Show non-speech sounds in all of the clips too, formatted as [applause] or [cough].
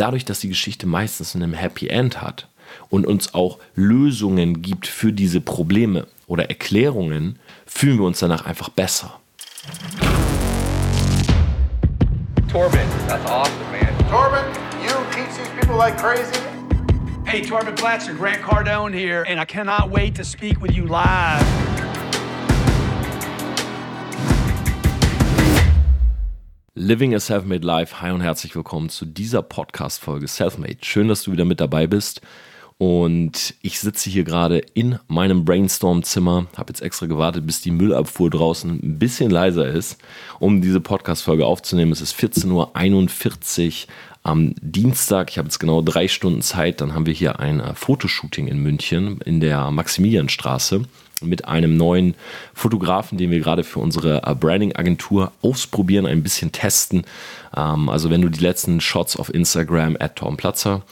dadurch, dass die Geschichte meistens einen Happy End hat und uns auch Lösungen gibt für diese Probleme oder Erklärungen, fühlen wir uns danach einfach besser. Torben, that's awesome, man. Torben, you teach these people like crazy. Hey, Torben Blatcher, Grant Cardone here, and I cannot wait to speak with you live. Living a Selfmade Life. Hi und herzlich willkommen zu dieser Podcast-Folge Selfmade. Schön, dass du wieder mit dabei bist. Und ich sitze hier gerade in meinem Brainstorm-Zimmer, habe jetzt extra gewartet, bis die Müllabfuhr draußen ein bisschen leiser ist, um diese Podcast-Folge aufzunehmen. Es ist 14.41 Uhr am Dienstag. Ich habe jetzt genau drei Stunden Zeit. Dann haben wir hier ein äh, Fotoshooting in München in der Maximilianstraße mit einem neuen Fotografen, den wir gerade für unsere äh, Branding-Agentur ausprobieren, ein bisschen testen. Ähm, also wenn du die letzten Shots auf Instagram at Tom Platzer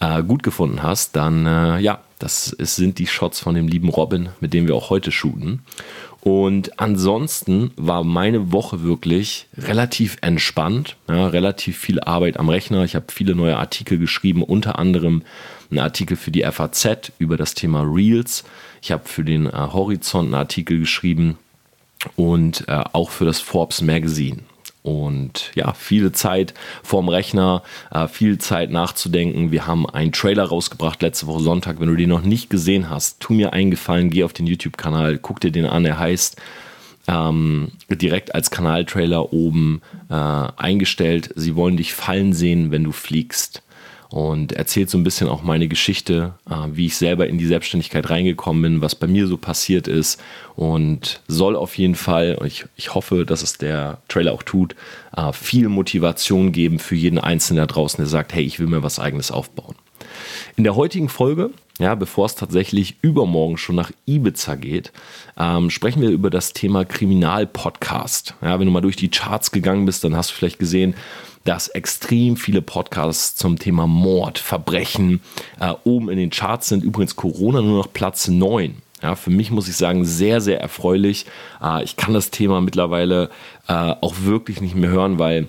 äh, gut gefunden hast, dann äh, ja, das ist, sind die Shots von dem lieben Robin, mit dem wir auch heute shooten. Und ansonsten war meine Woche wirklich relativ entspannt, ja, relativ viel Arbeit am Rechner. Ich habe viele neue Artikel geschrieben, unter anderem einen Artikel für die FAZ über das Thema Reels. Ich habe für den äh, Horizont einen Artikel geschrieben und äh, auch für das Forbes Magazine. Und ja, viele Zeit vorm Rechner, äh, viel Zeit nachzudenken. Wir haben einen Trailer rausgebracht letzte Woche Sonntag. Wenn du den noch nicht gesehen hast, tu mir einen Gefallen, geh auf den YouTube-Kanal, guck dir den an. Er heißt ähm, direkt als Kanaltrailer oben äh, eingestellt. Sie wollen dich fallen sehen, wenn du fliegst und erzählt so ein bisschen auch meine Geschichte, äh, wie ich selber in die Selbstständigkeit reingekommen bin, was bei mir so passiert ist und soll auf jeden Fall, und ich, ich hoffe, dass es der Trailer auch tut, äh, viel Motivation geben für jeden Einzelnen da draußen, der sagt, hey, ich will mir was eigenes aufbauen. In der heutigen Folge, ja, bevor es tatsächlich übermorgen schon nach Ibiza geht, ähm, sprechen wir über das Thema Kriminalpodcast. Ja, wenn du mal durch die Charts gegangen bist, dann hast du vielleicht gesehen, dass extrem viele Podcasts zum Thema Mord, Verbrechen äh, oben in den Charts sind. Übrigens Corona nur noch Platz 9. Ja, für mich muss ich sagen, sehr, sehr erfreulich. Äh, ich kann das Thema mittlerweile äh, auch wirklich nicht mehr hören, weil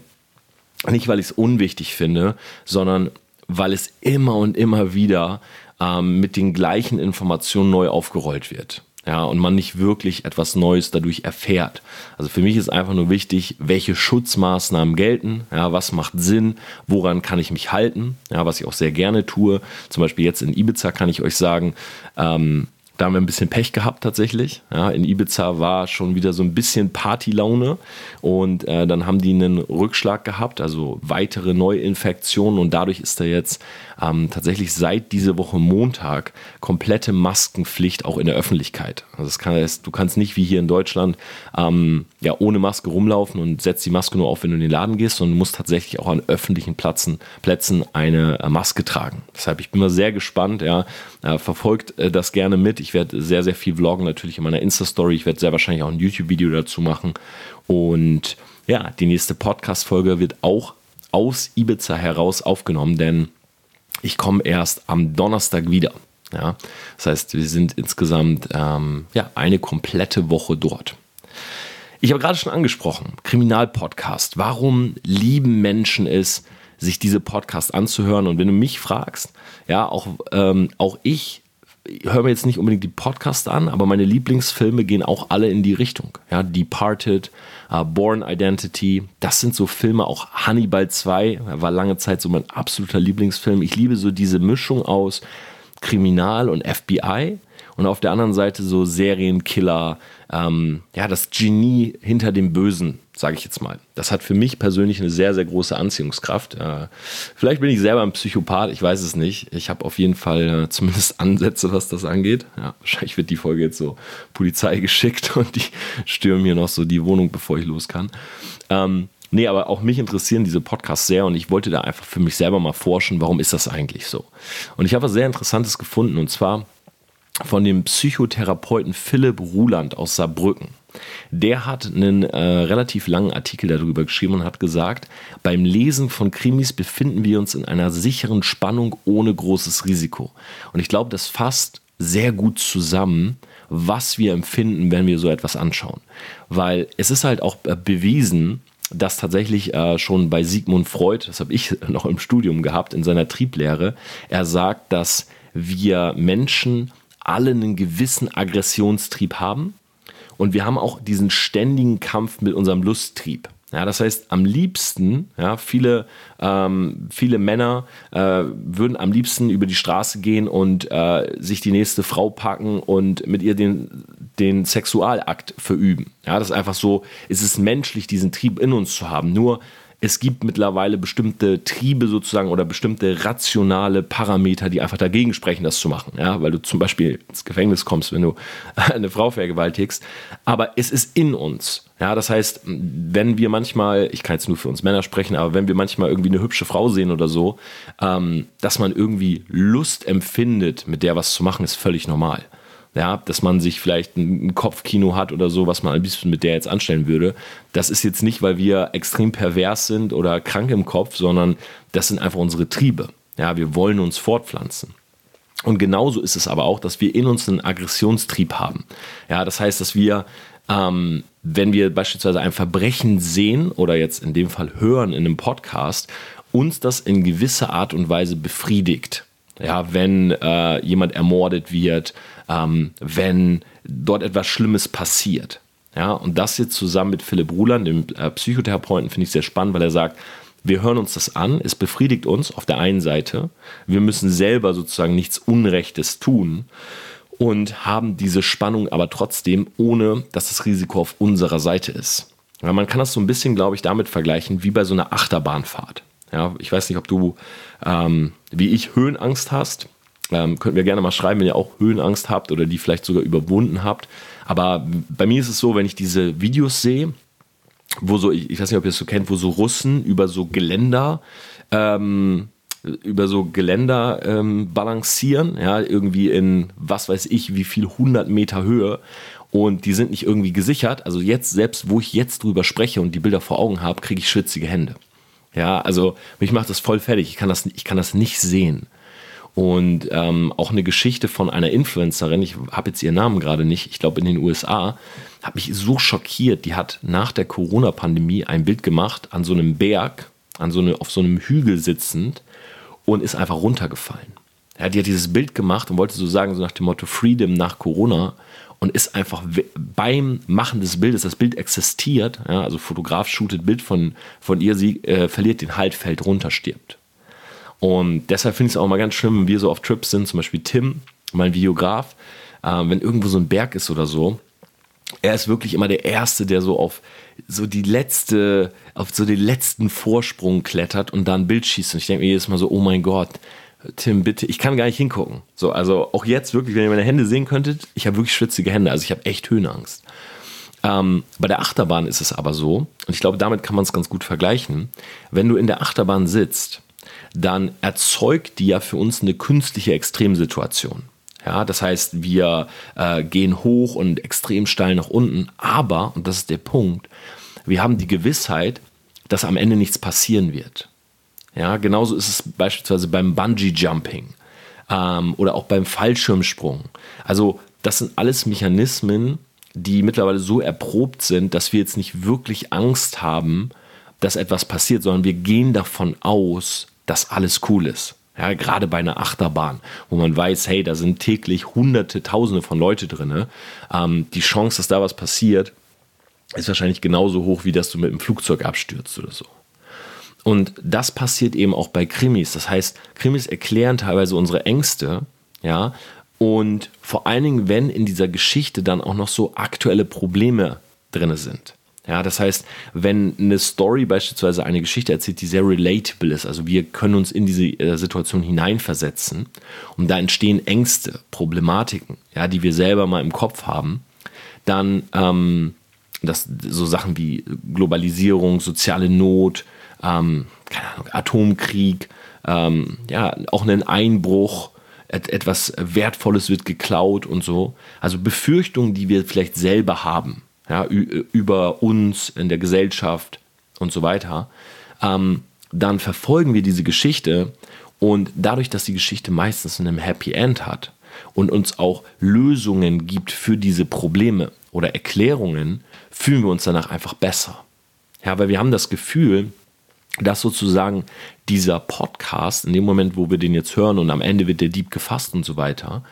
nicht, weil ich es unwichtig finde, sondern weil es immer und immer wieder ähm, mit den gleichen Informationen neu aufgerollt wird ja, und man nicht wirklich etwas Neues dadurch erfährt. Also für mich ist einfach nur wichtig, welche Schutzmaßnahmen gelten, ja, was macht Sinn, woran kann ich mich halten, ja, was ich auch sehr gerne tue. Zum Beispiel jetzt in Ibiza kann ich euch sagen, ähm, da haben wir ein bisschen Pech gehabt tatsächlich. Ja, in Ibiza war schon wieder so ein bisschen Partylaune und äh, dann haben die einen Rückschlag gehabt, also weitere Neuinfektionen und dadurch ist da jetzt ähm, tatsächlich seit dieser Woche Montag komplette Maskenpflicht auch in der Öffentlichkeit. Also kann, du kannst nicht wie hier in Deutschland ähm, ja, ohne Maske rumlaufen und setzt die Maske nur auf, wenn du in den Laden gehst, sondern musst tatsächlich auch an öffentlichen Plätzen, Plätzen eine äh, Maske tragen. Deshalb, ich bin mal sehr gespannt, ja, äh, verfolgt äh, das gerne mit. Ich werde sehr, sehr viel vloggen, natürlich in meiner Insta-Story. Ich werde sehr wahrscheinlich auch ein YouTube-Video dazu machen. Und ja, die nächste Podcast-Folge wird auch aus Ibiza heraus aufgenommen, denn ich komme erst am Donnerstag wieder. Ja, das heißt, wir sind insgesamt ähm, ja, eine komplette Woche dort. Ich habe gerade schon angesprochen, Kriminalpodcast. Warum lieben Menschen es, sich diese Podcasts anzuhören? Und wenn du mich fragst, ja, auch, ähm, auch ich höre mir jetzt nicht unbedingt die Podcasts an, aber meine Lieblingsfilme gehen auch alle in die Richtung. Ja, Departed, uh, Born Identity, das sind so Filme, auch Hannibal 2 war lange Zeit so mein absoluter Lieblingsfilm. Ich liebe so diese Mischung aus Kriminal und FBI und auf der anderen Seite so Serienkiller, ähm, ja, das Genie hinter dem Bösen, sage ich jetzt mal. Das hat für mich persönlich eine sehr, sehr große Anziehungskraft. Äh, vielleicht bin ich selber ein Psychopath, ich weiß es nicht. Ich habe auf jeden Fall äh, zumindest Ansätze, was das angeht. Ja, wahrscheinlich wird die Folge jetzt so Polizei geschickt [laughs] und die stürmen hier noch so die Wohnung, bevor ich los kann. Ähm, Nee, aber auch mich interessieren diese Podcasts sehr und ich wollte da einfach für mich selber mal forschen, warum ist das eigentlich so? Und ich habe was sehr Interessantes gefunden und zwar von dem Psychotherapeuten Philipp Ruland aus Saarbrücken. Der hat einen äh, relativ langen Artikel darüber geschrieben und hat gesagt, beim Lesen von Krimis befinden wir uns in einer sicheren Spannung ohne großes Risiko. Und ich glaube, das fasst sehr gut zusammen, was wir empfinden, wenn wir so etwas anschauen. Weil es ist halt auch äh, bewiesen, dass tatsächlich äh, schon bei Sigmund Freud, das habe ich [laughs] noch im Studium gehabt, in seiner Trieblehre, er sagt, dass wir Menschen alle einen gewissen Aggressionstrieb haben und wir haben auch diesen ständigen Kampf mit unserem Lusttrieb. Ja, das heißt, am liebsten, ja, viele, ähm, viele Männer äh, würden am liebsten über die Straße gehen und äh, sich die nächste Frau packen und mit ihr den, den Sexualakt verüben. Ja, das ist einfach so, es ist menschlich, diesen Trieb in uns zu haben. Nur es gibt mittlerweile bestimmte Triebe sozusagen oder bestimmte rationale Parameter, die einfach dagegen sprechen, das zu machen. Ja, weil du zum Beispiel ins Gefängnis kommst, wenn du [laughs] eine Frau vergewaltigst. Aber es ist in uns. Ja, das heißt, wenn wir manchmal, ich kann jetzt nur für uns Männer sprechen, aber wenn wir manchmal irgendwie eine hübsche Frau sehen oder so, ähm, dass man irgendwie Lust empfindet, mit der was zu machen, ist völlig normal ja, dass man sich vielleicht ein Kopfkino hat oder so, was man ein bisschen mit der jetzt anstellen würde. Das ist jetzt nicht, weil wir extrem pervers sind oder krank im Kopf, sondern das sind einfach unsere Triebe. Ja, wir wollen uns fortpflanzen. Und genauso ist es aber auch, dass wir in uns einen Aggressionstrieb haben. Ja, das heißt, dass wir, ähm, wenn wir beispielsweise ein Verbrechen sehen oder jetzt in dem Fall hören in einem Podcast, uns das in gewisser Art und Weise befriedigt. Ja, wenn äh, jemand ermordet wird, ähm, wenn dort etwas Schlimmes passiert. Ja, und das jetzt zusammen mit Philipp Ruland, dem äh, Psychotherapeuten, finde ich sehr spannend, weil er sagt, wir hören uns das an, es befriedigt uns auf der einen Seite, wir müssen selber sozusagen nichts Unrechtes tun und haben diese Spannung aber trotzdem, ohne dass das Risiko auf unserer Seite ist. Ja, man kann das so ein bisschen, glaube ich, damit vergleichen, wie bei so einer Achterbahnfahrt. Ja, ich weiß nicht, ob du ähm, wie ich Höhenangst hast. Ähm, könnt mir gerne mal schreiben, wenn ihr auch Höhenangst habt oder die vielleicht sogar überwunden habt. Aber bei mir ist es so, wenn ich diese Videos sehe, wo so, ich, ich weiß nicht, ob ihr es so kennt, wo so Russen über so Geländer, ähm, über so Geländer ähm, balancieren, ja, irgendwie in was weiß ich, wie viel 100 Meter Höhe und die sind nicht irgendwie gesichert. Also jetzt, selbst wo ich jetzt drüber spreche und die Bilder vor Augen habe, kriege ich schwitzige Hände. Ja, also mich macht das voll fertig. Ich kann das, ich kann das nicht sehen. Und ähm, auch eine Geschichte von einer Influencerin, ich habe jetzt ihren Namen gerade nicht, ich glaube in den USA, hat mich so schockiert. Die hat nach der Corona-Pandemie ein Bild gemacht an so einem Berg, an so eine, auf so einem Hügel sitzend und ist einfach runtergefallen. Ja, die hat dieses Bild gemacht und wollte so sagen, so nach dem Motto Freedom nach Corona und ist einfach beim Machen des Bildes, das Bild existiert, ja, also Fotograf shootet Bild von, von ihr, sie äh, verliert den Halt, fällt runter, stirbt. Und deshalb finde ich es auch mal ganz schlimm, wenn wir so auf Trips sind, zum Beispiel Tim, mein Videograf, äh, wenn irgendwo so ein Berg ist oder so, er ist wirklich immer der Erste, der so auf so die letzte, auf so den letzten Vorsprung klettert und da ein Bild schießt. Und ich denke mir jedes Mal so, oh mein Gott, Tim, bitte, ich kann gar nicht hingucken. So, also auch jetzt wirklich, wenn ihr meine Hände sehen könntet, ich habe wirklich schwitzige Hände, also ich habe echt Höhenangst. Ähm, bei der Achterbahn ist es aber so, und ich glaube, damit kann man es ganz gut vergleichen, wenn du in der Achterbahn sitzt, dann erzeugt die ja für uns eine künstliche Extremsituation. Ja, das heißt, wir äh, gehen hoch und extrem steil nach unten, aber, und das ist der Punkt, wir haben die Gewissheit, dass am Ende nichts passieren wird. Ja, genauso ist es beispielsweise beim Bungee Jumping ähm, oder auch beim Fallschirmsprung. Also das sind alles Mechanismen, die mittlerweile so erprobt sind, dass wir jetzt nicht wirklich Angst haben, dass etwas passiert, sondern wir gehen davon aus, dass alles cool ist. Ja, gerade bei einer Achterbahn, wo man weiß, hey, da sind täglich Hunderte, Tausende von Leute drin. Ähm, die Chance, dass da was passiert, ist wahrscheinlich genauso hoch, wie dass du mit dem Flugzeug abstürzt oder so. Und das passiert eben auch bei Krimis. Das heißt, Krimis erklären teilweise unsere Ängste, ja, und vor allen Dingen, wenn in dieser Geschichte dann auch noch so aktuelle Probleme drin sind. Ja, das heißt, wenn eine Story beispielsweise eine Geschichte erzählt, die sehr relatable ist, also wir können uns in diese äh, Situation hineinversetzen und da entstehen Ängste, Problematiken, ja, die wir selber mal im Kopf haben, dann ähm, das, so Sachen wie Globalisierung, soziale Not, ähm, Ahnung, Atomkrieg, ähm, ja, auch einen Einbruch, et etwas Wertvolles wird geklaut und so. Also Befürchtungen, die wir vielleicht selber haben, ja, über uns in der Gesellschaft und so weiter. Ähm, dann verfolgen wir diese Geschichte und dadurch, dass die Geschichte meistens einen Happy End hat und uns auch Lösungen gibt für diese Probleme oder Erklärungen, fühlen wir uns danach einfach besser. Ja, weil wir haben das Gefühl, dass sozusagen dieser Podcast, in dem Moment, wo wir den jetzt hören und am Ende wird der Dieb gefasst und so weiter,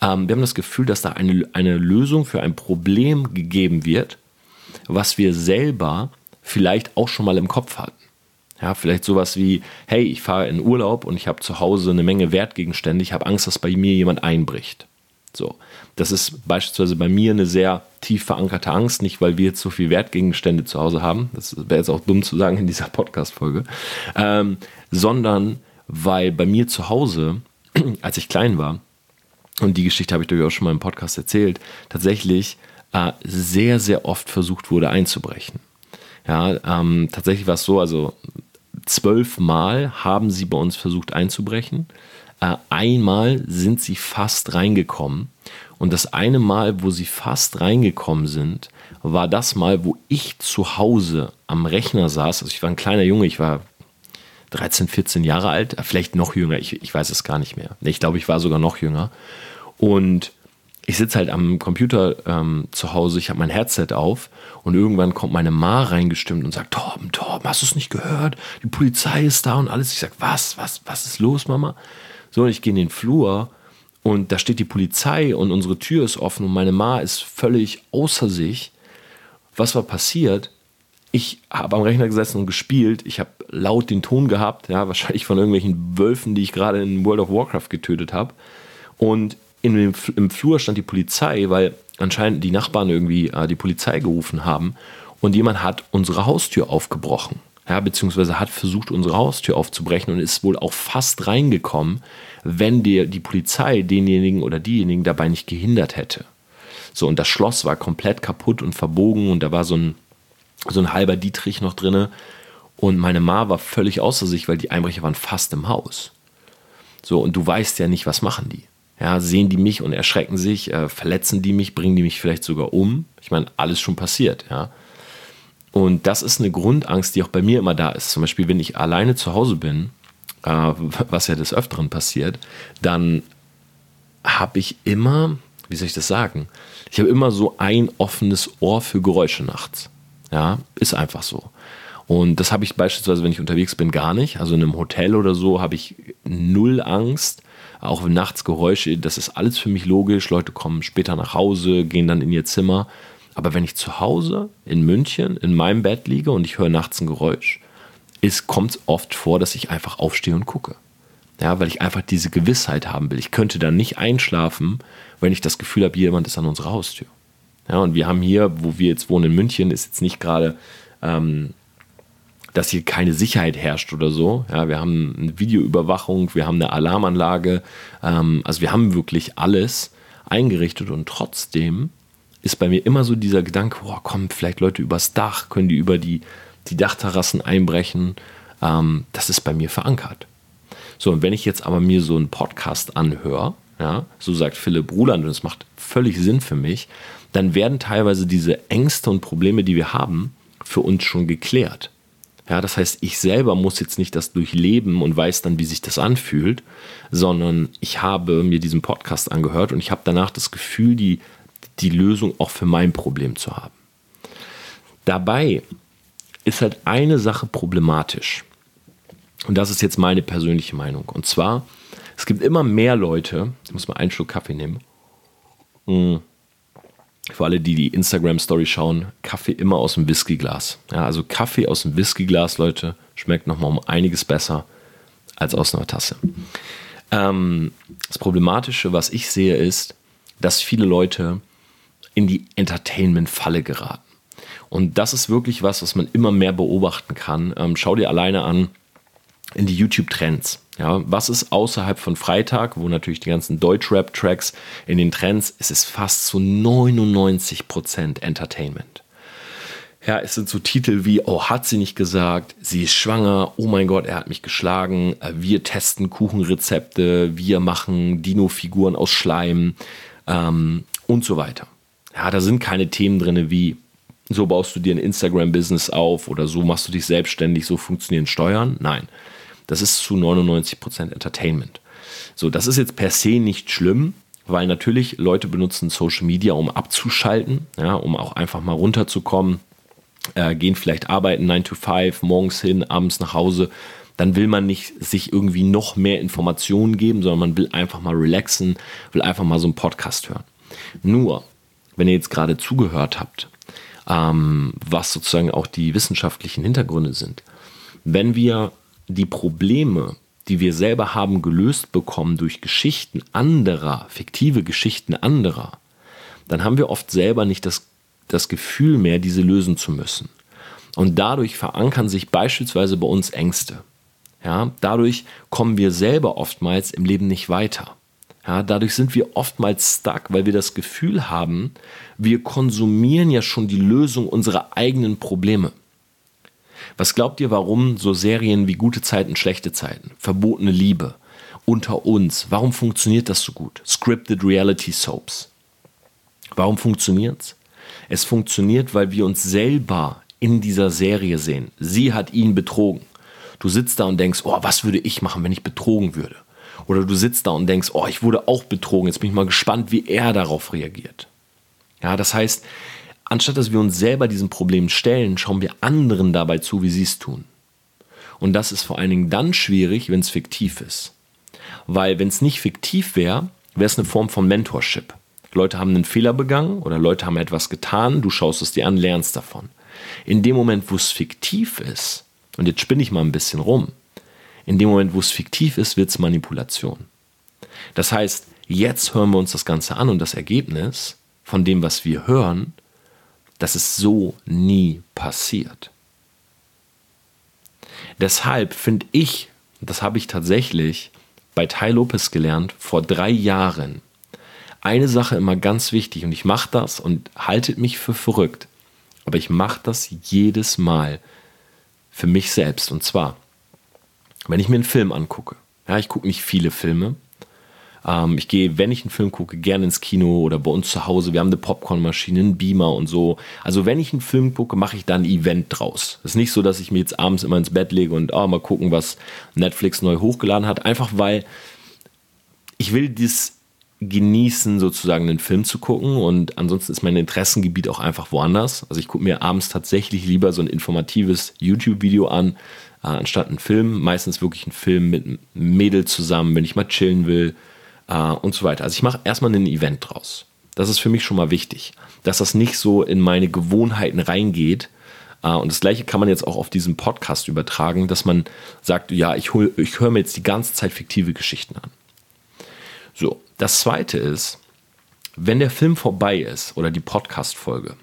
ähm, wir haben das Gefühl, dass da eine, eine Lösung für ein Problem gegeben wird, was wir selber vielleicht auch schon mal im Kopf hatten. Ja, vielleicht sowas wie, hey, ich fahre in Urlaub und ich habe zu Hause eine Menge Wertgegenstände, ich habe Angst, dass bei mir jemand einbricht. So, das ist beispielsweise bei mir eine sehr tief verankerte Angst, nicht weil wir jetzt so viel Wertgegenstände zu Hause haben, das wäre jetzt auch dumm zu sagen in dieser Podcast-Folge, ähm, sondern weil bei mir zu Hause, [clears throat] als ich klein war, und die Geschichte habe ich durchaus schon mal im Podcast erzählt, tatsächlich äh, sehr, sehr oft versucht wurde einzubrechen. Ja, ähm, tatsächlich war es so, also zwölfmal haben sie bei uns versucht einzubrechen. Äh, einmal sind sie fast reingekommen. Und das eine Mal, wo sie fast reingekommen sind, war das Mal, wo ich zu Hause am Rechner saß. Also ich war ein kleiner Junge, ich war 13, 14 Jahre alt, äh, vielleicht noch jünger, ich, ich weiß es gar nicht mehr. Ich glaube, ich war sogar noch jünger. Und ich sitze halt am Computer ähm, zu Hause, ich habe mein Headset auf und irgendwann kommt meine Ma reingestimmt und sagt, Torben, Torben, hast du es nicht gehört? Die Polizei ist da und alles. Ich sage, was, was, was ist los, Mama? So, und ich gehe in den Flur und da steht die Polizei und unsere Tür ist offen und meine Ma ist völlig außer sich. Was war passiert? Ich habe am Rechner gesessen und gespielt. Ich habe laut den Ton gehabt, ja, wahrscheinlich von irgendwelchen Wölfen, die ich gerade in World of Warcraft getötet habe. Und in dem, im Flur stand die Polizei, weil anscheinend die Nachbarn irgendwie äh, die Polizei gerufen haben und jemand hat unsere Haustür aufgebrochen. Ja, beziehungsweise hat versucht, unsere Haustür aufzubrechen und ist wohl auch fast reingekommen, wenn dir die Polizei denjenigen oder diejenigen dabei nicht gehindert hätte. So, und das Schloss war komplett kaputt und verbogen und da war so ein, so ein halber Dietrich noch drinne. Und meine Ma war völlig außer sich, weil die Einbrecher waren fast im Haus. So, und du weißt ja nicht, was machen die. Ja, sehen die mich und erschrecken sich, äh, verletzen die mich, bringen die mich vielleicht sogar um. Ich meine, alles schon passiert, ja. Und das ist eine Grundangst, die auch bei mir immer da ist. Zum Beispiel, wenn ich alleine zu Hause bin, äh, was ja des Öfteren passiert, dann habe ich immer, wie soll ich das sagen? Ich habe immer so ein offenes Ohr für Geräusche nachts. Ja, ist einfach so. Und das habe ich beispielsweise, wenn ich unterwegs bin, gar nicht. Also in einem Hotel oder so habe ich null Angst auch wenn nachts Geräusche, das ist alles für mich logisch. Leute kommen später nach Hause, gehen dann in ihr Zimmer. Aber wenn ich zu Hause in München in meinem Bett liege und ich höre nachts ein Geräusch, kommt es oft vor, dass ich einfach aufstehe und gucke. Ja, weil ich einfach diese Gewissheit haben will. Ich könnte dann nicht einschlafen, wenn ich das Gefühl habe, jemand ist an unserer Haustür. Ja, und wir haben hier, wo wir jetzt wohnen in München, ist jetzt nicht gerade ähm, dass hier keine Sicherheit herrscht oder so. Ja, wir haben eine Videoüberwachung, wir haben eine Alarmanlage, ähm, also wir haben wirklich alles eingerichtet und trotzdem ist bei mir immer so dieser Gedanke, boah, kommen vielleicht Leute übers Dach, können die über die, die Dachterrassen einbrechen. Ähm, das ist bei mir verankert. So, und wenn ich jetzt aber mir so einen Podcast anhöre, ja, so sagt Philipp Ruland, und es macht völlig Sinn für mich, dann werden teilweise diese Ängste und Probleme, die wir haben, für uns schon geklärt. Ja, das heißt, ich selber muss jetzt nicht das durchleben und weiß dann, wie sich das anfühlt, sondern ich habe mir diesen Podcast angehört und ich habe danach das Gefühl, die, die Lösung auch für mein Problem zu haben. Dabei ist halt eine Sache problematisch. Und das ist jetzt meine persönliche Meinung. Und zwar, es gibt immer mehr Leute, ich muss mal einen Schluck Kaffee nehmen. Mmh für alle, die die Instagram-Story schauen, Kaffee immer aus dem Whiskyglas. Ja, also Kaffee aus dem Whiskyglas, Leute, schmeckt nochmal um einiges besser als aus einer Tasse. Ähm, das Problematische, was ich sehe, ist, dass viele Leute in die Entertainment-Falle geraten. Und das ist wirklich was, was man immer mehr beobachten kann. Ähm, schau dir alleine an in die YouTube-Trends. Ja, was ist außerhalb von Freitag, wo natürlich die ganzen Deutschrap-Tracks in den Trends, es ist fast zu 99% Entertainment. Ja, es sind so Titel wie, oh, hat sie nicht gesagt, sie ist schwanger, oh mein Gott, er hat mich geschlagen, äh, wir testen Kuchenrezepte, wir machen Dino-Figuren aus Schleim ähm, und so weiter. Ja, da sind keine Themen drin wie, so baust du dir ein Instagram-Business auf oder so machst du dich selbstständig, so funktionieren Steuern. Nein, das ist zu 99% Entertainment. So, das ist jetzt per se nicht schlimm, weil natürlich Leute benutzen Social Media, um abzuschalten, ja, um auch einfach mal runterzukommen, äh, gehen vielleicht arbeiten, 9 to 5, morgens hin, abends nach Hause. Dann will man nicht sich irgendwie noch mehr Informationen geben, sondern man will einfach mal relaxen, will einfach mal so einen Podcast hören. Nur, wenn ihr jetzt gerade zugehört habt, ähm, was sozusagen auch die wissenschaftlichen Hintergründe sind, wenn wir die Probleme, die wir selber haben, gelöst bekommen durch Geschichten anderer, fiktive Geschichten anderer, dann haben wir oft selber nicht das, das Gefühl mehr, diese lösen zu müssen. Und dadurch verankern sich beispielsweise bei uns Ängste. Ja, dadurch kommen wir selber oftmals im Leben nicht weiter. Ja, dadurch sind wir oftmals stuck, weil wir das Gefühl haben, wir konsumieren ja schon die Lösung unserer eigenen Probleme. Was glaubt ihr, warum so Serien wie Gute Zeiten, schlechte Zeiten, Verbotene Liebe, Unter uns, warum funktioniert das so gut? Scripted Reality Soaps. Warum funktioniert's? Es funktioniert, weil wir uns selber in dieser Serie sehen. Sie hat ihn betrogen. Du sitzt da und denkst, oh, was würde ich machen, wenn ich betrogen würde? Oder du sitzt da und denkst, oh, ich wurde auch betrogen. Jetzt bin ich mal gespannt, wie er darauf reagiert. Ja, das heißt, anstatt dass wir uns selber diesen Problemen stellen, schauen wir anderen dabei zu, wie sie es tun. Und das ist vor allen Dingen dann schwierig, wenn es fiktiv ist. Weil wenn es nicht fiktiv wäre, wäre es eine Form von Mentorship. Leute haben einen Fehler begangen oder Leute haben etwas getan, du schaust es dir an, lernst davon. In dem Moment, wo es fiktiv ist, und jetzt spinne ich mal ein bisschen rum, in dem Moment, wo es fiktiv ist, wird es Manipulation. Das heißt, jetzt hören wir uns das Ganze an und das Ergebnis von dem, was wir hören, das ist so nie passiert. Deshalb finde ich, das habe ich tatsächlich bei Tai Lopez gelernt, vor drei Jahren, eine Sache immer ganz wichtig und ich mache das und haltet mich für verrückt, aber ich mache das jedes Mal für mich selbst und zwar, wenn ich mir einen Film angucke. Ja, ich gucke nicht viele Filme. Ähm, ich gehe, wenn ich einen Film gucke, gerne ins Kino oder bei uns zu Hause. Wir haben eine Popcornmaschine, einen Beamer und so. Also wenn ich einen Film gucke, mache ich da ein Event draus. Es ist nicht so, dass ich mir jetzt abends immer ins Bett lege und oh, mal gucken, was Netflix neu hochgeladen hat. Einfach weil ich will dieses genießen, sozusagen einen Film zu gucken. Und ansonsten ist mein Interessengebiet auch einfach woanders. Also ich gucke mir abends tatsächlich lieber so ein informatives YouTube-Video an, äh, anstatt einen Film. Meistens wirklich einen Film mit einem Mädel zusammen, wenn ich mal chillen will äh, und so weiter. Also ich mache erstmal ein Event draus. Das ist für mich schon mal wichtig, dass das nicht so in meine Gewohnheiten reingeht. Äh, und das gleiche kann man jetzt auch auf diesen Podcast übertragen, dass man sagt, ja, ich, ich höre mir jetzt die ganze Zeit fiktive Geschichten an. So, das zweite ist, wenn der Film vorbei ist oder die Podcast-Folge,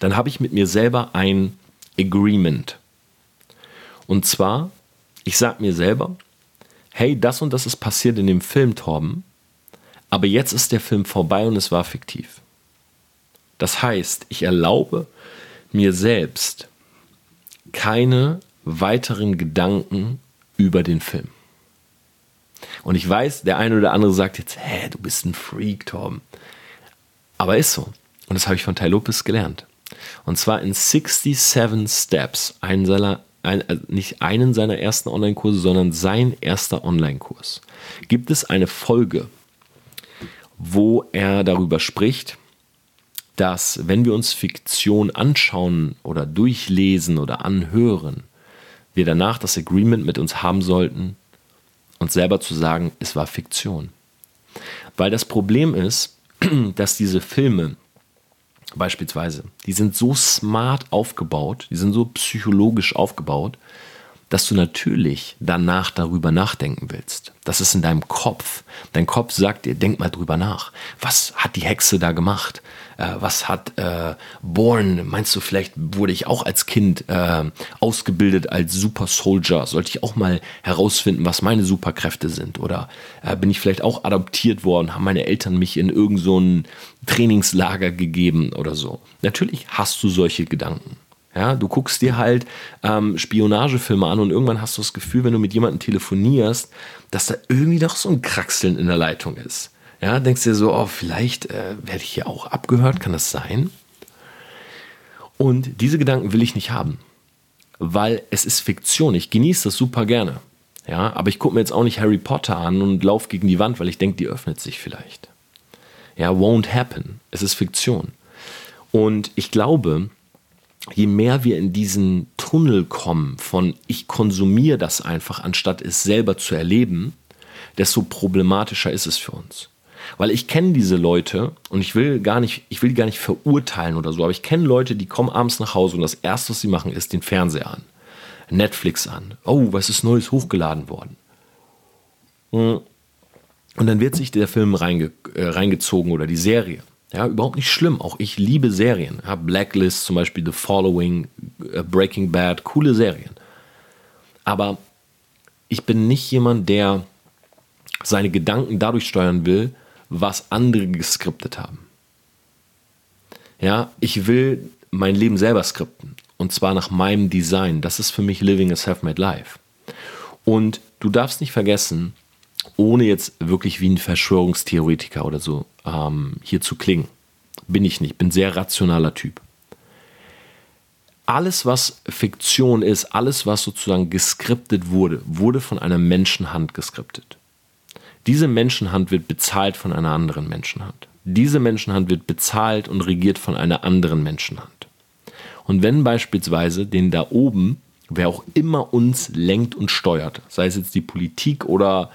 dann habe ich mit mir selber ein Agreement. Und zwar, ich sage mir selber, hey, das und das ist passiert in dem Film, Torben, aber jetzt ist der Film vorbei und es war fiktiv. Das heißt, ich erlaube mir selbst keine weiteren Gedanken über den Film. Und ich weiß, der eine oder andere sagt jetzt, hä, du bist ein Freak, Tom. Aber ist so. Und das habe ich von Ty Lopez gelernt. Und zwar in 67 Steps, einen seiner, ein, also nicht einen seiner ersten Online-Kurse, sondern sein erster Online-Kurs, gibt es eine Folge, wo er darüber spricht, dass wenn wir uns Fiktion anschauen oder durchlesen oder anhören, wir danach das Agreement mit uns haben sollten, uns selber zu sagen, es war Fiktion. Weil das Problem ist, [clears throat] dass diese Filme beispielsweise, die sind so smart aufgebaut, die sind so psychologisch aufgebaut, dass du natürlich danach darüber nachdenken willst. Das ist in deinem Kopf. Dein Kopf sagt dir, denk mal drüber nach. Was hat die Hexe da gemacht? Äh, was hat äh, Born, meinst du, vielleicht wurde ich auch als Kind äh, ausgebildet als Super Soldier? Sollte ich auch mal herausfinden, was meine Superkräfte sind? Oder äh, bin ich vielleicht auch adoptiert worden? Haben meine Eltern mich in irgendein so Trainingslager gegeben oder so? Natürlich hast du solche Gedanken. Ja, du guckst dir halt ähm, Spionagefilme an und irgendwann hast du das Gefühl, wenn du mit jemandem telefonierst, dass da irgendwie doch so ein Kraxeln in der Leitung ist. Ja, denkst dir so, oh, vielleicht äh, werde ich hier auch abgehört, kann das sein? Und diese Gedanken will ich nicht haben, weil es ist Fiktion. Ich genieße das super gerne. Ja, aber ich gucke mir jetzt auch nicht Harry Potter an und laufe gegen die Wand, weil ich denke, die öffnet sich vielleicht. Ja, won't happen. Es ist Fiktion. Und ich glaube, je mehr wir in diesen Tunnel kommen von ich konsumiere das einfach, anstatt es selber zu erleben, desto problematischer ist es für uns. Weil ich kenne diese Leute und ich will gar nicht, ich will die gar nicht verurteilen oder so, aber ich kenne Leute, die kommen abends nach Hause und das erste, was sie machen, ist den Fernseher an, Netflix an. Oh, was ist Neues hochgeladen worden? Hm. Und dann wird sich der Film reinge, äh, reingezogen oder die Serie. Ja, überhaupt nicht schlimm. Auch ich liebe Serien. Ja, Blacklist zum Beispiel, The Following, äh, Breaking Bad, coole Serien. Aber ich bin nicht jemand, der seine Gedanken dadurch steuern will, was andere geskriptet haben. Ja, ich will mein Leben selber skripten. Und zwar nach meinem Design. Das ist für mich Living a Self-Made Life. Und du darfst nicht vergessen, ohne jetzt wirklich wie ein Verschwörungstheoretiker oder so ähm, hier zu klingen, bin ich nicht. Bin sehr rationaler Typ. Alles, was Fiktion ist, alles, was sozusagen geskriptet wurde, wurde von einer Menschenhand geskriptet. Diese Menschenhand wird bezahlt von einer anderen Menschenhand. Diese Menschenhand wird bezahlt und regiert von einer anderen Menschenhand. Und wenn beispielsweise den da oben, wer auch immer uns lenkt und steuert, sei es jetzt die Politik oder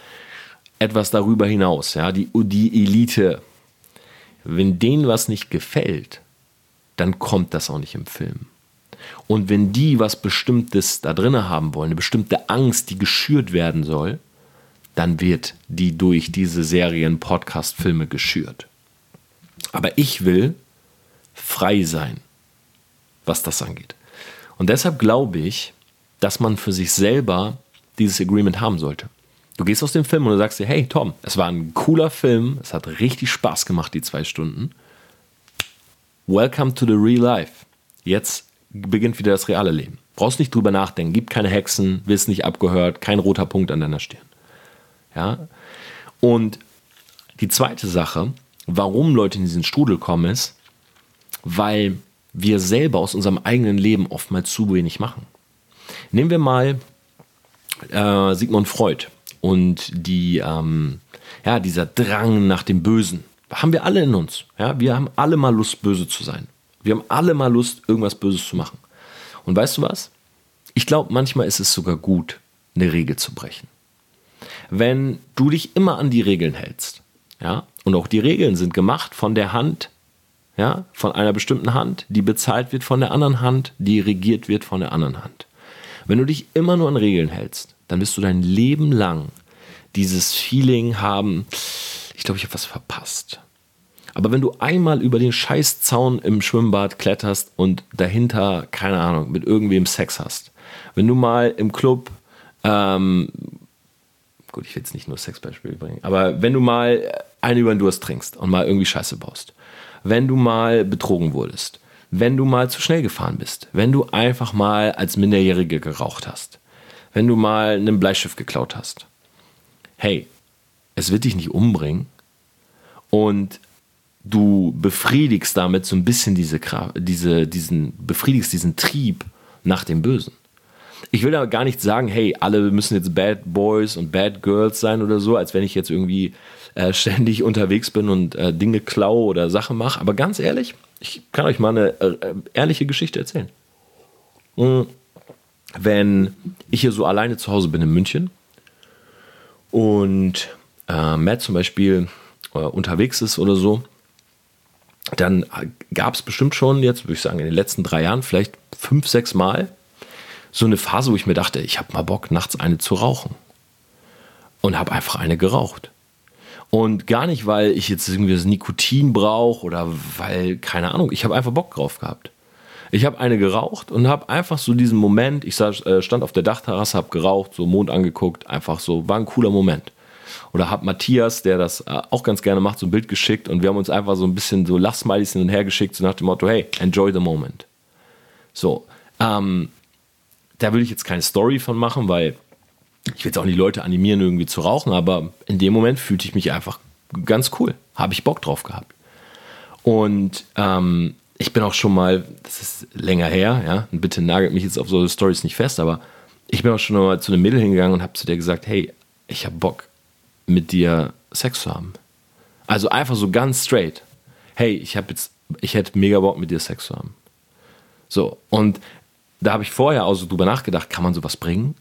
etwas darüber hinaus, ja, die, die Elite, wenn denen was nicht gefällt, dann kommt das auch nicht im Film. Und wenn die was Bestimmtes da drin haben wollen, eine bestimmte Angst, die geschürt werden soll, dann wird die durch diese Serien, Podcast, Filme geschürt. Aber ich will frei sein, was das angeht. Und deshalb glaube ich, dass man für sich selber dieses Agreement haben sollte. Du gehst aus dem Film und du sagst dir, hey Tom, es war ein cooler Film, es hat richtig Spaß gemacht, die zwei Stunden. Welcome to the real life. Jetzt beginnt wieder das reale Leben. Brauchst nicht drüber nachdenken, gibt keine Hexen, wirst nicht abgehört, kein roter Punkt an deiner Stirn. Ja? Und die zweite Sache, warum Leute in diesen Strudel kommen, ist, weil wir selber aus unserem eigenen Leben oftmals zu wenig machen. Nehmen wir mal äh, Sigmund Freud und die, ähm, ja, dieser Drang nach dem Bösen. Haben wir alle in uns. Ja? Wir haben alle mal Lust, böse zu sein. Wir haben alle mal Lust, irgendwas Böses zu machen. Und weißt du was? Ich glaube, manchmal ist es sogar gut, eine Regel zu brechen wenn du dich immer an die Regeln hältst. Ja? Und auch die Regeln sind gemacht von der Hand, ja, von einer bestimmten Hand, die bezahlt wird von der anderen Hand, die regiert wird von der anderen Hand. Wenn du dich immer nur an Regeln hältst, dann wirst du dein Leben lang dieses Feeling haben, ich glaube, ich habe was verpasst. Aber wenn du einmal über den Scheißzaun im Schwimmbad kletterst und dahinter, keine Ahnung, mit irgendwem Sex hast, wenn du mal im Club ähm, gut, ich will jetzt nicht nur Sexbeispiele bringen, aber wenn du mal eine über den Durst trinkst und mal irgendwie Scheiße baust, wenn du mal betrogen wurdest, wenn du mal zu schnell gefahren bist, wenn du einfach mal als Minderjährige geraucht hast, wenn du mal einen Bleistift geklaut hast. Hey, es wird dich nicht umbringen und du befriedigst damit so ein bisschen diese, diese, diesen, befriedigst diesen Trieb nach dem Bösen ich will da gar nicht sagen, hey, alle müssen jetzt Bad Boys und Bad Girls sein oder so, als wenn ich jetzt irgendwie äh, [laughs] ständig unterwegs bin und äh, Dinge klaue oder Sachen mache. Aber ganz ehrlich, ich kann euch mal eine äh, ehrliche Geschichte erzählen. Mhm. Wenn ich hier so alleine zu Hause bin in München und äh, Matt zum Beispiel äh, unterwegs ist oder so, dann gab es bestimmt schon jetzt, würde ich sagen, in den letzten drei Jahren vielleicht fünf, sechs Mal, so eine Phase, wo ich mir dachte, ich habe mal Bock, nachts eine zu rauchen. Und habe einfach eine geraucht. Und gar nicht, weil ich jetzt irgendwie das Nikotin brauche oder weil, keine Ahnung, ich habe einfach Bock drauf gehabt. Ich habe eine geraucht und habe einfach so diesen Moment, ich äh, stand auf der Dachterrasse, habe geraucht, so Mond angeguckt, einfach so, war ein cooler Moment. Oder habe Matthias, der das äh, auch ganz gerne macht, so ein Bild geschickt und wir haben uns einfach so ein bisschen so Lachsmilies hin und her geschickt, so nach dem Motto, hey, enjoy the moment. So, ähm, da will ich jetzt keine Story von machen, weil ich will jetzt auch nicht Leute animieren, irgendwie zu rauchen, aber in dem Moment fühlte ich mich einfach ganz cool. Habe ich Bock drauf gehabt. Und ähm, ich bin auch schon mal, das ist länger her, ja, und bitte nagelt mich jetzt auf so Stories nicht fest, aber ich bin auch schon mal zu einem Mädel hingegangen und habe zu der gesagt, hey, ich habe Bock, mit dir Sex zu haben. Also einfach so ganz straight. Hey, ich habe jetzt, ich hätte mega Bock, mit dir Sex zu haben. So, und da habe ich vorher auch so drüber nachgedacht, kann man sowas bringen?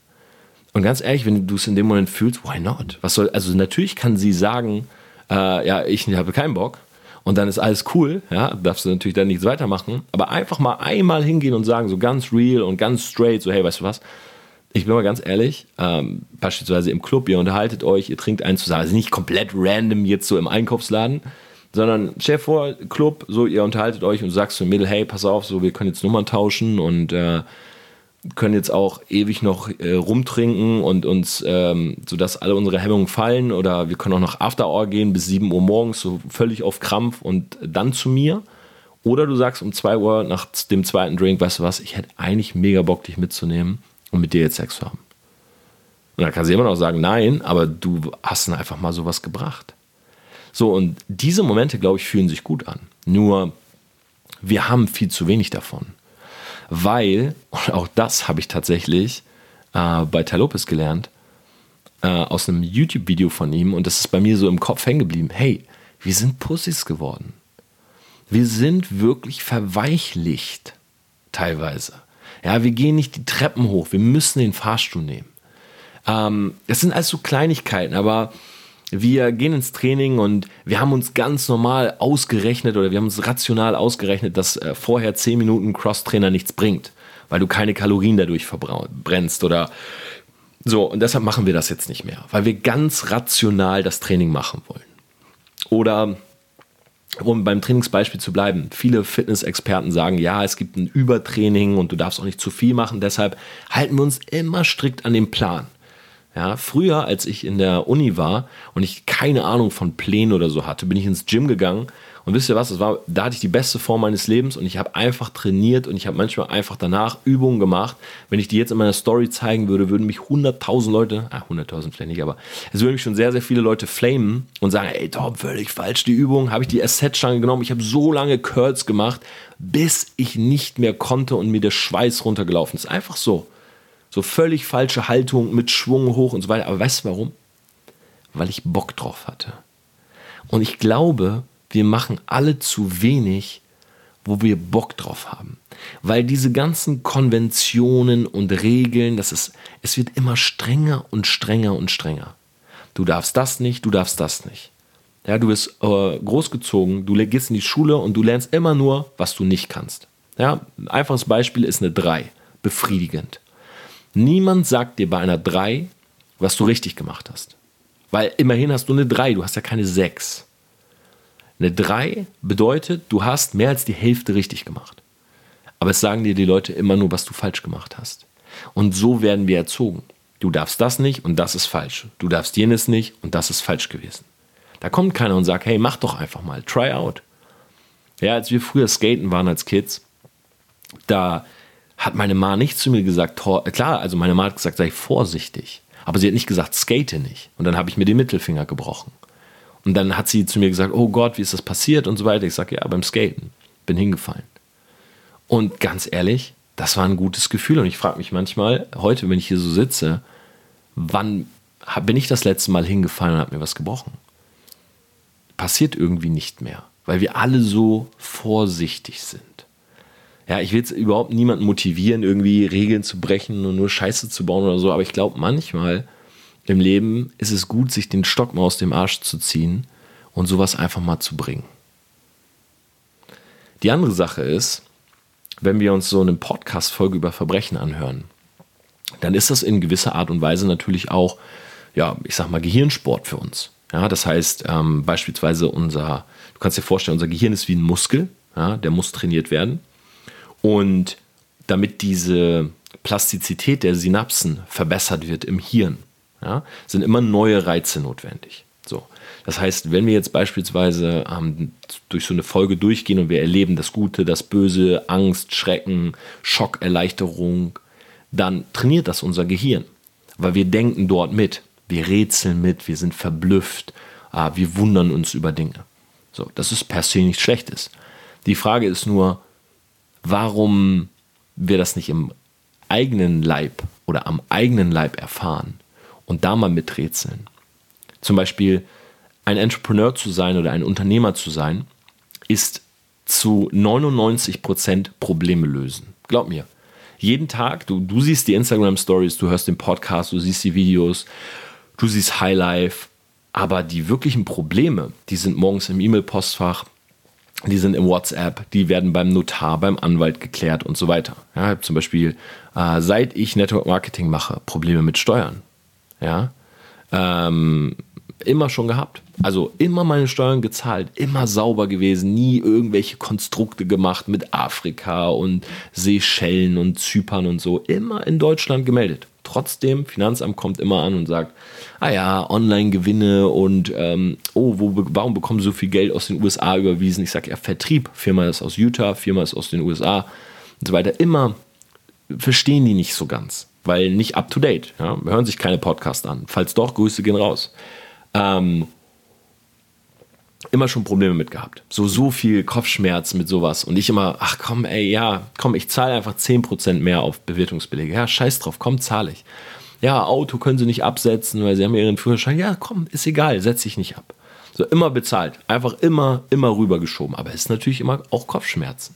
Und ganz ehrlich, wenn du es in dem Moment fühlst, why not? Was soll, also natürlich kann sie sagen, äh, ja, ich habe keinen Bock. Und dann ist alles cool, ja, darfst du natürlich dann nichts weitermachen. Aber einfach mal einmal hingehen und sagen, so ganz real und ganz straight, so, hey, weißt du was? Ich bin mal ganz ehrlich, ähm, beispielsweise im Club, ihr unterhaltet euch, ihr trinkt einen zusammen. Also nicht komplett random jetzt so im Einkaufsladen, sondern stell vor, Club, so ihr unterhaltet euch und sagst zum Mädel, hey, pass auf, so wir können jetzt Nummern tauschen und äh, können jetzt auch ewig noch äh, rumtrinken und uns, ähm, sodass alle unsere Hemmungen fallen oder wir können auch noch After Hour gehen bis 7 Uhr morgens, so völlig auf Krampf und dann zu mir. Oder du sagst um 2 Uhr nach dem zweiten Drink, weißt du was, ich hätte eigentlich mega Bock, dich mitzunehmen und mit dir jetzt Sex zu haben. Und dann kann sie immer noch sagen, nein, aber du hast dann einfach mal sowas gebracht. So, und diese Momente, glaube ich, fühlen sich gut an. Nur, wir haben viel zu wenig davon weil, und auch das habe ich tatsächlich äh, bei Tai Lopez gelernt, äh, aus einem YouTube-Video von ihm, und das ist bei mir so im Kopf hängen geblieben, hey, wir sind Pussys geworden. Wir sind wirklich verweichlicht, teilweise. Ja, wir gehen nicht die Treppen hoch, wir müssen den Fahrstuhl nehmen. Ähm, das sind alles so Kleinigkeiten, aber wir gehen ins Training und wir haben uns ganz normal ausgerechnet oder wir haben uns rational ausgerechnet, dass äh, vorher 10 Minuten Cross-Trainer nichts bringt, weil du keine Kalorien dadurch verbrennst oder so. Und deshalb machen wir das jetzt nicht mehr, weil wir ganz rational das Training machen wollen. Oder um beim Trainingsbeispiel zu bleiben, viele Fitnessexperten sagen, ja, es gibt ein Übertraining und du darfst auch nicht zu viel machen. Deshalb halten wir uns immer strikt an den Plan. Ja, früher, als ich in der Uni war und ich keine Ahnung von Plänen oder so hatte, bin ich ins Gym gegangen und wisst ihr was, das war, da hatte ich die beste Form meines Lebens und ich habe einfach trainiert und ich habe manchmal einfach danach Übungen gemacht. Wenn ich die jetzt in meiner Story zeigen würde, würden mich 100.000 Leute, ah, 100.000 vielleicht nicht, aber es würden mich schon sehr, sehr viele Leute flamen und sagen, ey Tom, völlig falsch die Übung, habe ich die Asset-Stange genommen, ich habe so lange Curls gemacht, bis ich nicht mehr konnte und mir der Schweiß runtergelaufen ist. Einfach so. So völlig falsche Haltung mit Schwung hoch und so weiter. Aber weißt du warum? Weil ich Bock drauf hatte. Und ich glaube, wir machen alle zu wenig, wo wir Bock drauf haben. Weil diese ganzen Konventionen und Regeln, das ist, es wird immer strenger und strenger und strenger. Du darfst das nicht, du darfst das nicht. Ja, du bist äh, großgezogen, du gehst in die Schule und du lernst immer nur, was du nicht kannst. Ja, ein einfaches Beispiel ist eine 3. Befriedigend. Niemand sagt dir bei einer 3, was du richtig gemacht hast. Weil immerhin hast du eine 3, du hast ja keine 6. Eine 3 bedeutet, du hast mehr als die Hälfte richtig gemacht. Aber es sagen dir die Leute immer nur, was du falsch gemacht hast. Und so werden wir erzogen. Du darfst das nicht und das ist falsch. Du darfst jenes nicht und das ist falsch gewesen. Da kommt keiner und sagt, hey, mach doch einfach mal, try out. Ja, als wir früher skaten waren als Kids, da hat meine Ma nicht zu mir gesagt, klar, also meine Ma hat gesagt, sei vorsichtig. Aber sie hat nicht gesagt, skate nicht. Und dann habe ich mir den Mittelfinger gebrochen. Und dann hat sie zu mir gesagt, oh Gott, wie ist das passiert und so weiter. Ich sage, ja, beim Skaten. Bin hingefallen. Und ganz ehrlich, das war ein gutes Gefühl. Und ich frage mich manchmal, heute, wenn ich hier so sitze, wann bin ich das letzte Mal hingefallen und habe mir was gebrochen? Passiert irgendwie nicht mehr, weil wir alle so vorsichtig sind ja, ich will jetzt überhaupt niemanden motivieren, irgendwie Regeln zu brechen und nur Scheiße zu bauen oder so, aber ich glaube, manchmal im Leben ist es gut, sich den Stock mal aus dem Arsch zu ziehen und sowas einfach mal zu bringen. Die andere Sache ist, wenn wir uns so eine Podcast-Folge über Verbrechen anhören, dann ist das in gewisser Art und Weise natürlich auch, ja, ich sag mal, Gehirnsport für uns. Ja, das heißt, ähm, beispielsweise unser, du kannst dir vorstellen, unser Gehirn ist wie ein Muskel, ja, der muss trainiert werden. Und damit diese Plastizität der Synapsen verbessert wird im Hirn, ja, sind immer neue Reize notwendig. So. Das heißt, wenn wir jetzt beispielsweise ähm, durch so eine Folge durchgehen und wir erleben das Gute, das Böse, Angst, Schrecken, Schock, Erleichterung, dann trainiert das unser Gehirn, weil wir denken dort mit, wir rätseln mit, wir sind verblüfft, äh, wir wundern uns über Dinge. So, das ist per se nichts Schlechtes. Die Frage ist nur, warum wir das nicht im eigenen Leib oder am eigenen Leib erfahren und da mal miträtseln. Zum Beispiel ein Entrepreneur zu sein oder ein Unternehmer zu sein, ist zu 99% Probleme lösen. Glaub mir. Jeden Tag, du, du siehst die Instagram-Stories, du hörst den Podcast, du siehst die Videos, du siehst Highlife, aber die wirklichen Probleme, die sind morgens im E-Mail-Postfach, die sind im WhatsApp, die werden beim Notar, beim Anwalt geklärt und so weiter. Ja, zum Beispiel, äh, seit ich Network Marketing mache, Probleme mit Steuern. Ja, ähm, immer schon gehabt. Also immer meine Steuern gezahlt, immer sauber gewesen, nie irgendwelche Konstrukte gemacht mit Afrika und Seychellen und Zypern und so. Immer in Deutschland gemeldet. Trotzdem, Finanzamt kommt immer an und sagt, ah ja, Online-Gewinne und ähm, oh, wo, warum bekommen sie so viel Geld aus den USA überwiesen? Ich sage ja, Vertrieb. Firma ist aus Utah, Firma ist aus den USA und so weiter. Immer verstehen die nicht so ganz, weil nicht up to date. Ja? Hören sich keine Podcasts an. Falls doch, Grüße gehen raus. Ähm, immer schon Probleme mit gehabt. So, so viel Kopfschmerz mit sowas. Und ich immer, ach komm, ey, ja, komm, ich zahle einfach 10% mehr auf Bewertungsbelege. Ja, scheiß drauf, komm, zahle ich. Ja, Auto können sie nicht absetzen, weil sie haben ihren Führerschein. Ja, komm, ist egal, setze ich nicht ab. So, immer bezahlt. Einfach immer, immer rübergeschoben. Aber es ist natürlich immer auch Kopfschmerzen.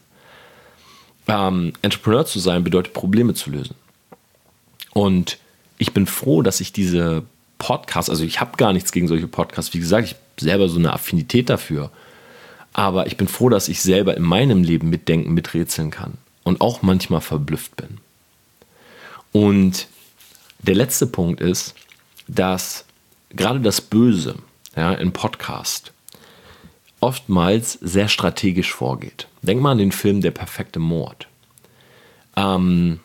Ähm, Entrepreneur zu sein bedeutet, Probleme zu lösen. Und ich bin froh, dass ich diese Podcasts, also ich habe gar nichts gegen solche Podcasts. Wie gesagt, ich habe selber so eine Affinität dafür. Aber ich bin froh, dass ich selber in meinem Leben mitdenken, miträtseln kann und auch manchmal verblüfft bin. Und der letzte Punkt ist, dass gerade das Böse ja, im Podcast oftmals sehr strategisch vorgeht. Denk mal an den Film Der perfekte Mord. Ähm,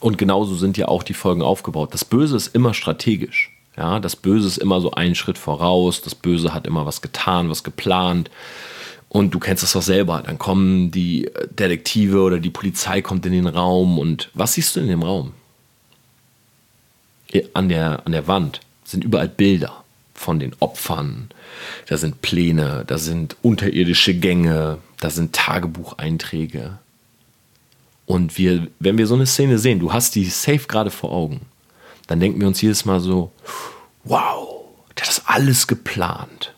und genauso sind ja auch die Folgen aufgebaut. Das Böse ist immer strategisch. Ja, das Böse ist immer so einen Schritt voraus. Das Böse hat immer was getan, was geplant. Und du kennst das doch selber. Dann kommen die Detektive oder die Polizei kommt in den Raum. Und was siehst du in dem Raum? An der, an der Wand sind überall Bilder von den Opfern. Da sind Pläne, da sind unterirdische Gänge, da sind Tagebucheinträge. Und wir, wenn wir so eine Szene sehen, du hast die safe gerade vor Augen, dann denken wir uns jedes Mal so, wow, der hat das alles geplant.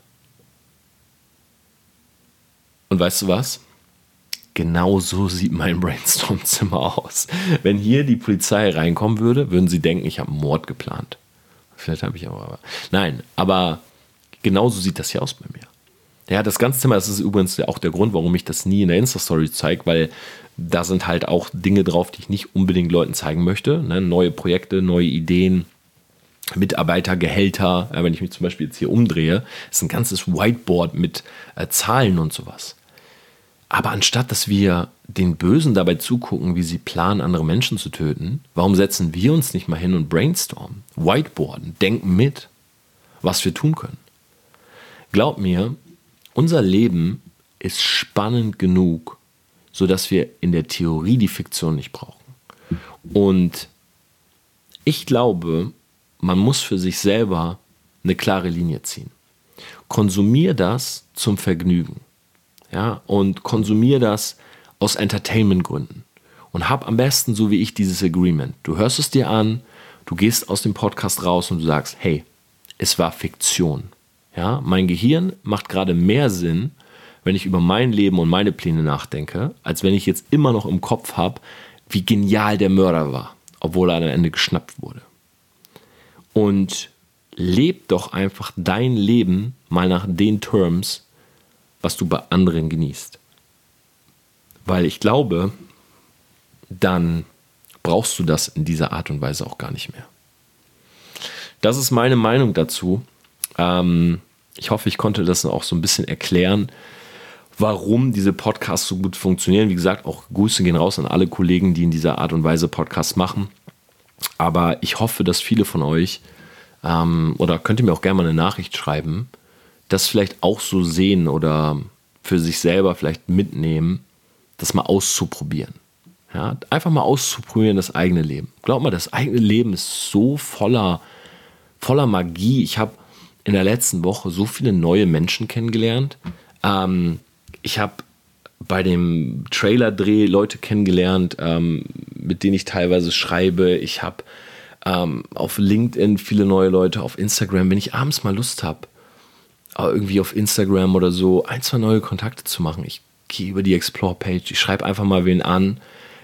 Und weißt du was? Genau so sieht mein Brainstorm-Zimmer aus. Wenn hier die Polizei reinkommen würde, würden sie denken, ich habe einen Mord geplant. Vielleicht habe ich aber. Nein, aber genauso sieht das hier aus bei mir. Ja, das ganze Zimmer, das ist übrigens auch der Grund, warum ich das nie in der Insta-Story zeige, weil da sind halt auch Dinge drauf, die ich nicht unbedingt Leuten zeigen möchte. Ne? Neue Projekte, neue Ideen, Mitarbeitergehälter. Ja, wenn ich mich zum Beispiel jetzt hier umdrehe, ist ein ganzes Whiteboard mit äh, Zahlen und sowas. Aber anstatt dass wir den Bösen dabei zugucken, wie sie planen, andere Menschen zu töten, warum setzen wir uns nicht mal hin und brainstormen, whiteboarden, denken mit, was wir tun können? Glaub mir, unser Leben ist spannend genug, sodass wir in der Theorie die Fiktion nicht brauchen. Und ich glaube, man muss für sich selber eine klare Linie ziehen. Konsumier das zum Vergnügen. Ja, und konsumier das aus Entertainment-Gründen. Und hab am besten so wie ich dieses Agreement. Du hörst es dir an, du gehst aus dem Podcast raus und du sagst, hey, es war Fiktion. Ja, mein Gehirn macht gerade mehr Sinn, wenn ich über mein Leben und meine Pläne nachdenke, als wenn ich jetzt immer noch im Kopf habe, wie genial der Mörder war, obwohl er am Ende geschnappt wurde. Und leb doch einfach dein Leben mal nach den Terms, was du bei anderen genießt. Weil ich glaube, dann brauchst du das in dieser Art und Weise auch gar nicht mehr. Das ist meine Meinung dazu. Ähm, ich hoffe, ich konnte das auch so ein bisschen erklären, warum diese Podcasts so gut funktionieren. Wie gesagt, auch Grüße gehen raus an alle Kollegen, die in dieser Art und Weise Podcasts machen. Aber ich hoffe, dass viele von euch, ähm, oder könnt ihr mir auch gerne mal eine Nachricht schreiben, das vielleicht auch so sehen oder für sich selber vielleicht mitnehmen, das mal auszuprobieren. Ja, einfach mal auszuprobieren das eigene Leben. Glaub mal, das eigene Leben ist so voller, voller Magie. Ich habe in der letzten Woche so viele neue Menschen kennengelernt. Ähm, ich habe bei dem Trailer-Dreh Leute kennengelernt, ähm, mit denen ich teilweise schreibe. Ich habe ähm, auf LinkedIn viele neue Leute, auf Instagram. Wenn ich abends mal Lust habe, irgendwie auf Instagram oder so ein, zwei neue Kontakte zu machen, ich gehe über die Explore-Page, ich schreibe einfach mal wen an,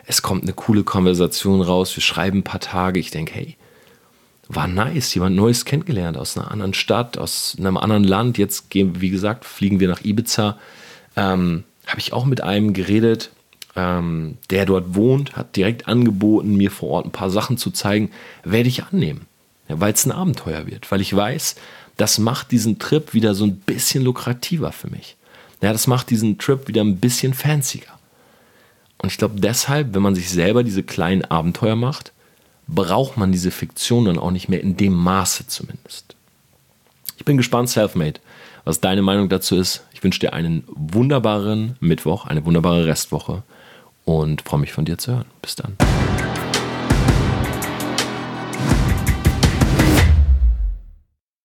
es kommt eine coole Konversation raus, wir schreiben ein paar Tage, ich denke, hey, war nice, jemand Neues kennengelernt aus einer anderen Stadt, aus einem anderen Land. Jetzt gehen, wie gesagt, fliegen wir nach Ibiza. Ähm, Habe ich auch mit einem geredet, ähm, der dort wohnt, hat direkt angeboten, mir vor Ort ein paar Sachen zu zeigen. Werde ich annehmen, ja, weil es ein Abenteuer wird, weil ich weiß, das macht diesen Trip wieder so ein bisschen lukrativer für mich. Ja, das macht diesen Trip wieder ein bisschen fancier. Und ich glaube deshalb, wenn man sich selber diese kleinen Abenteuer macht, braucht man diese Fiktion dann auch nicht mehr in dem Maße zumindest. Ich bin gespannt, Selfmade, was deine Meinung dazu ist. Ich wünsche dir einen wunderbaren Mittwoch, eine wunderbare Restwoche und freue mich von dir zu hören. Bis dann.